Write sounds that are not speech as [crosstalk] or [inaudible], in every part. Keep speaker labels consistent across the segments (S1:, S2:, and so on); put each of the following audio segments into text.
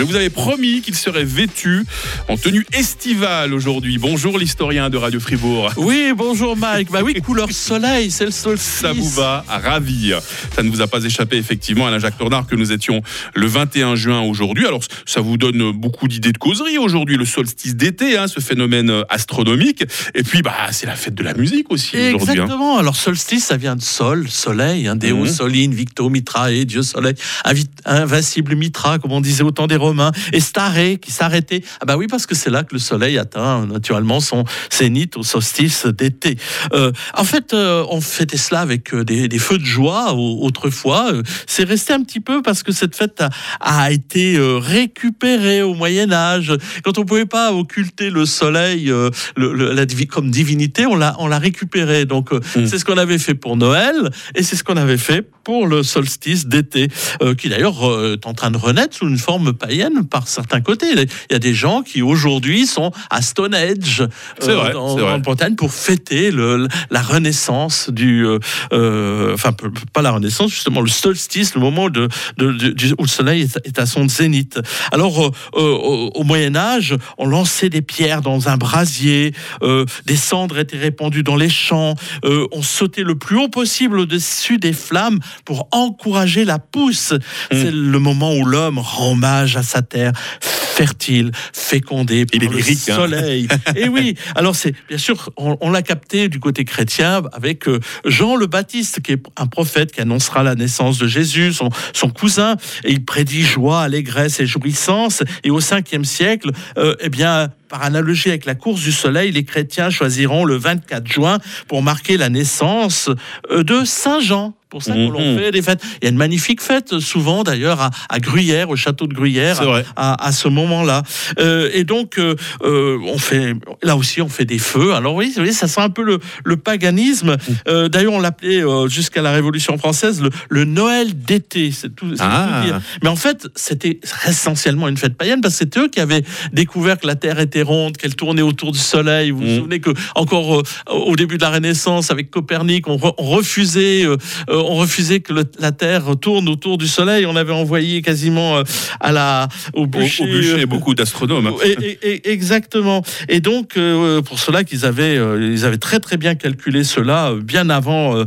S1: Je vous avais promis qu'il serait vêtu en tenue estivale aujourd'hui. Bonjour l'historien de Radio Fribourg.
S2: Oui, bonjour Mike. Bah oui, [laughs] couleur soleil, c'est le solstice.
S1: Ça vous va à ravir. Ça ne vous a pas échappé effectivement, Alain Jacques Tornard, que nous étions le 21 juin aujourd'hui. Alors ça vous donne beaucoup d'idées de causerie aujourd'hui, le solstice d'été, hein, ce phénomène astronomique. Et puis bah c'est la fête de la musique aussi aujourd'hui. hein.
S2: Exactement. Alors solstice, ça vient de sol, soleil, hein, Deo,
S1: Mhm.
S2: Soline, Victo, Mitra et Dieu soleil, Invi- invincible Mitra, comme on disait au temps des Romains, et Staré qui s'arrêtait. Ah bah oui, parce que c'est là que le soleil atteint naturellement son zénith au solstice d'été. Euh, en fait, euh, on fêtait cela avec euh, des, des feux de joie au- autrefois. C'est resté un petit peu parce que cette fête a, a été récupérée au Moyen Âge. Quand on pouvait pas occulter le soleil euh, le- le- la divi- comme divinité, on l'a récupéré. Donc euh,
S1: Mm.
S2: c'est ce qu'on avait fait pour Noël et c'est ce qu'on avait fait pour le solstice d'été, euh, qui d'ailleurs euh, est en train de renaître sous une forme païenne par certains côtés. Il y a des gens qui aujourd'hui sont à Stonehenge,
S1: C'est vrai,
S2: en Bretagne, pour fêter le, la renaissance du, euh, euh, enfin pas la renaissance justement, le solstice, le moment de, de- de- du- où le soleil est, est à son zénith. Alors euh, euh, au, au Moyen Âge, on lançait des pierres dans un brasier, euh, des cendres étaient répandues dans les champs, euh, on sautait le plus haut possible au-dessus des flammes pour encourager la pousse. C'est le moment où l'homme rend hommage à sa terre fertile, fécondée par
S1: Il est
S2: le
S1: lyrique, hein.
S2: soleil. Et oui, alors c'est bien sûr, on, on l'a capté du côté chrétien avec euh, Jean le Baptiste, qui est un prophète qui annoncera la naissance de Jésus, son, son cousin, et il prédit joie, allégresse et jouissance. Et au 5e siècle, euh, eh bien, par analogie avec la course du soleil, les chrétiens choisiront le 24 juin pour marquer la naissance euh, de Saint Jean. Pour ça qu'on
S1: Mhm.
S2: fait des fêtes. Il y a une magnifique fête, souvent d'ailleurs, à, à Gruyère, au château de Gruyère, à, à ce moment-là. Euh, et donc, euh, on fait, là aussi, on fait des feux. Alors oui, vous voyez, ça sent un peu le, le paganisme. Euh, D'ailleurs, on l'appelait jusqu'à la Révolution française le, le Noël d'été. C'est tout,
S1: Ah.
S2: tout dire. Mais en fait, c'était essentiellement une fête païenne parce que c'est eux qui avaient découvert que la Terre était ronde, qu'elle tournait autour du Soleil. Vous vous
S1: Mhm.
S2: souvenez que encore euh, au début de la Renaissance, avec Copernic, on, re- on refusait, euh, euh, on refusait que le- la Terre tourne autour du Soleil. On avait envoyé quasiment à la au bûcher.
S1: au bûcher, beaucoup d'astronomes. [laughs]
S2: et- et- et- exactement. Et donc, pour cela qu'ils avaient, ils avaient très très bien calculé cela bien avant,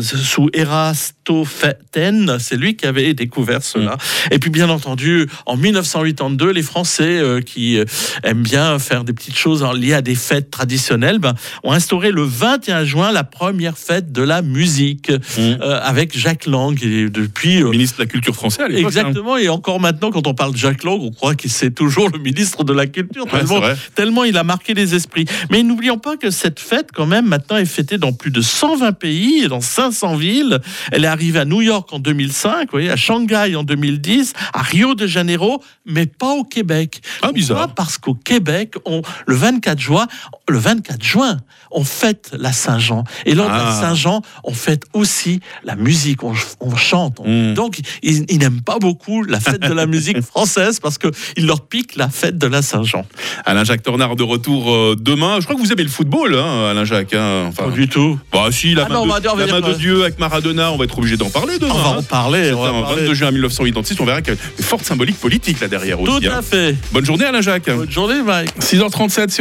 S2: sous Eratosthène. C'est lui qui avait découvert cela. Et puis, bien entendu, en 1982, les Français qui aiment bien faire des petites choses liées à des fêtes traditionnelles ben, ont instauré le 21 juin la première fête de la musique
S1: Mhm.
S2: euh, avec Jacques Lang. Et depuis, euh,
S1: Ministre de la Culture française à hein.
S2: Exactement, et encore maintenant, quand on parle de Jacques Lang, on croit que c'est toujours le ministre de la Culture,
S1: Ouais,
S2: tellement, il a marqué les esprits. Mais n'oublions pas que cette fête, quand même, maintenant est fêtée dans plus de 120 pays et dans 500 villes. Elle est arrivée à New York en 2005, vous voyez, à Shanghai en 2010, à Rio de Janeiro, mais pas au Québec.
S1: Ah, bizarre.
S2: Parce qu'au Québec, on, le 24 juin, le 24 juin, on fête la Saint-Jean. Et lors de la
S1: Ah.
S2: Saint-Jean, on fête aussi la musique, on, on chante. on-
S1: Mm.
S2: Donc, ils, ils n'aiment pas beaucoup la fête de la musique [laughs] française parce qu'il leur pique la fête de la Saint-Jean.
S1: Alain Jacques Tornard de retour euh, demain. Je crois que vous aimez le football, hein, Alain Jacques. hein. Enfin,
S2: Pas du tout.
S1: bah si, la
S2: Ah
S1: main,
S2: non,
S1: de,
S2: dire- on va
S1: la
S2: dire
S1: main de
S2: que-
S1: Dieu avec Maradona, on va être obligé d'en parler demain.
S2: On va
S1: hein.
S2: en parler. on
S1: C'est
S2: va
S1: un
S2: parler.
S1: 22 juin 1986, on verra qu'il y a une forte symbolique politique là derrière
S2: Tout
S1: aussi. hein.
S2: à fait.
S1: Bonne journée Alain Jacques.
S2: Bonne journée, Mike.
S1: 6h37 sur